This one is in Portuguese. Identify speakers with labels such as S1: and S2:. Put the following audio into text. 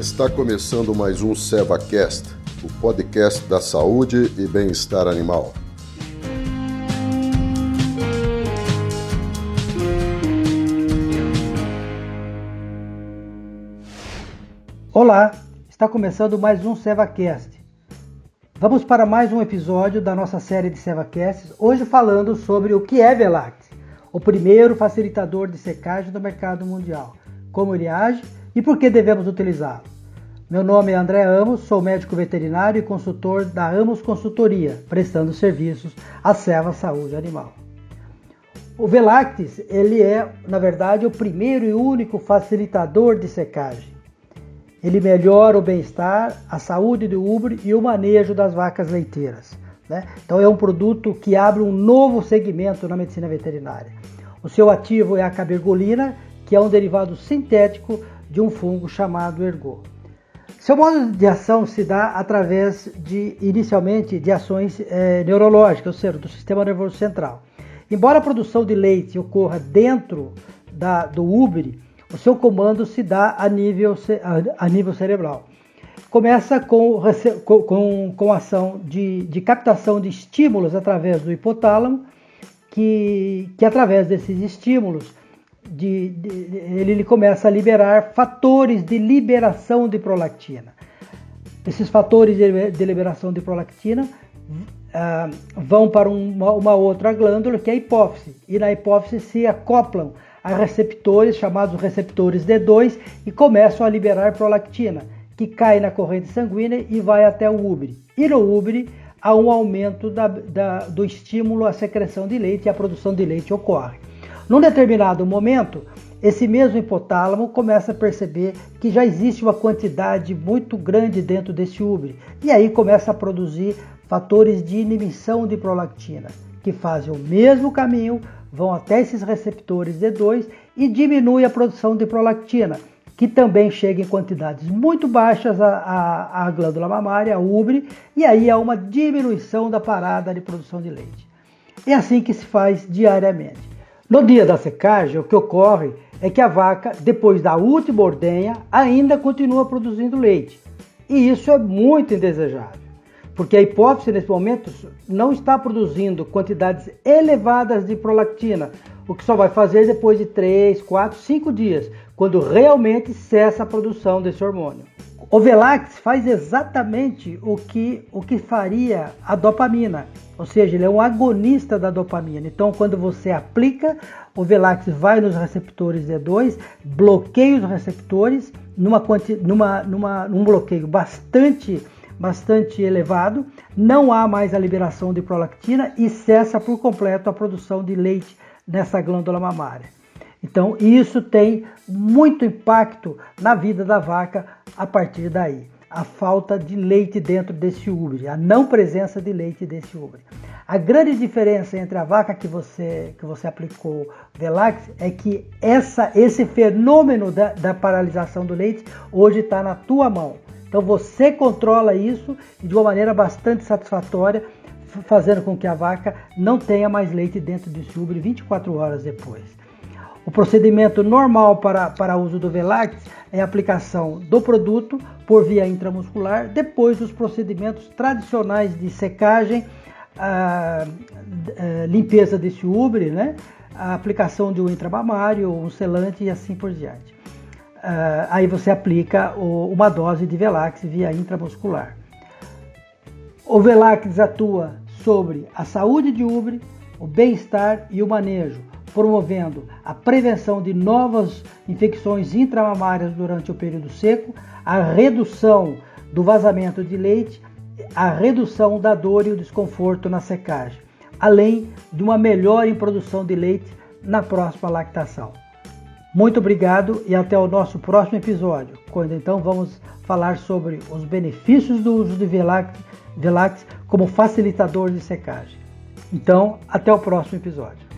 S1: Está começando mais um SevaCast, o podcast da saúde e bem-estar animal.
S2: Olá, está começando mais um SevaCast. Vamos para mais um episódio da nossa série de SevaCasts, hoje falando sobre o que é Velact, o primeiro facilitador de secagem do mercado mundial, como ele age e por que devemos utilizá-lo. Meu nome é André Amos, sou médico veterinário e consultor da Amos Consultoria, prestando serviços à Seva Saúde Animal. O Velactis, ele é, na verdade, o primeiro e único facilitador de secagem. Ele melhora o bem-estar, a saúde do ubre e o manejo das vacas leiteiras. Né? Então é um produto que abre um novo segmento na medicina veterinária. O seu ativo é a cabergolina, que é um derivado sintético de um fungo chamado ergot. Seu modo de ação se dá através de, inicialmente, de ações é, neurológicas, ou seja, do sistema nervoso central. Embora a produção de leite ocorra dentro da, do úbere, o seu comando se dá a nível, a, nível cerebral. Começa com, com, com ação de, de captação de estímulos através do hipotálamo, que, que através desses estímulos de, de, ele, ele começa a liberar fatores de liberação de prolactina. Esses fatores de, de liberação de prolactina uh, vão para uma, uma outra glândula que é a hipófise, e na hipófise se acoplam a receptores chamados receptores D2 e começam a liberar prolactina, que cai na corrente sanguínea e vai até o úbere. E no úbere há um aumento da, da, do estímulo à secreção de leite e a produção de leite ocorre. Num determinado momento, esse mesmo hipotálamo começa a perceber que já existe uma quantidade muito grande dentro desse úbere e aí começa a produzir fatores de inibição de prolactina, que fazem o mesmo caminho vão até esses receptores D2 e diminui a produção de prolactina, que também chega em quantidades muito baixas à, à, glândula mamária, ao úbre, e aí há uma diminuição da parada de produção de leite. É assim que se faz diariamente. No dia da secagem, o que ocorre é que a vaca, depois da última ordenha, ainda continua produzindo leite. E isso é muito indesejável porque a hipófise nesse momento não está produzindo quantidades elevadas de prolactina, o que só vai fazer depois de 3, 4, 5 dias, quando realmente cessa a produção desse hormônio. O Velax faz exatamente o que, o que faria a dopamina, ou seja, ele é um agonista da dopamina. Então, quando você aplica, o Velax vai nos receptores D2, bloqueia os receptores numa, numa, numa, num bloqueio bastante bastante elevado, não há mais a liberação de prolactina e cessa por completo a produção de leite nessa glândula mamária. Então, isso tem muito impacto na vida da vaca a partir daí. A falta de leite dentro desse úbere, a não presença de leite desse úbere. A grande diferença entre a vaca que você, que você aplicou Velax é que essa, esse fenômeno da, da paralisação do leite hoje está na tua mão. Então você controla isso de uma maneira bastante satisfatória, fazendo com que a vaca não tenha mais leite dentro desse úbere 24 horas depois. O procedimento normal para, para uso do Velax é a aplicação do produto por via intramuscular, depois os procedimentos tradicionais de secagem, a, a limpeza desse úbere, né? a aplicação de um intramamário, um selante e assim por diante uh, aí você aplica o, uma dose de Velax via intramuscular. O Velax atua sobre a saúde de ubre, o bem-estar e o manejo, promovendo a prevenção de novas infecções intramamárias durante o período seco, a redução do vazamento de leite, a redução da dor e o desconforto na secagem, além de uma melhor em produção de leite na próxima lactação. Muito obrigado e até o nosso próximo episódio, quando então vamos falar sobre os benefícios do uso de Velax, Velax como facilitador de secagem. Então, até o próximo episódio.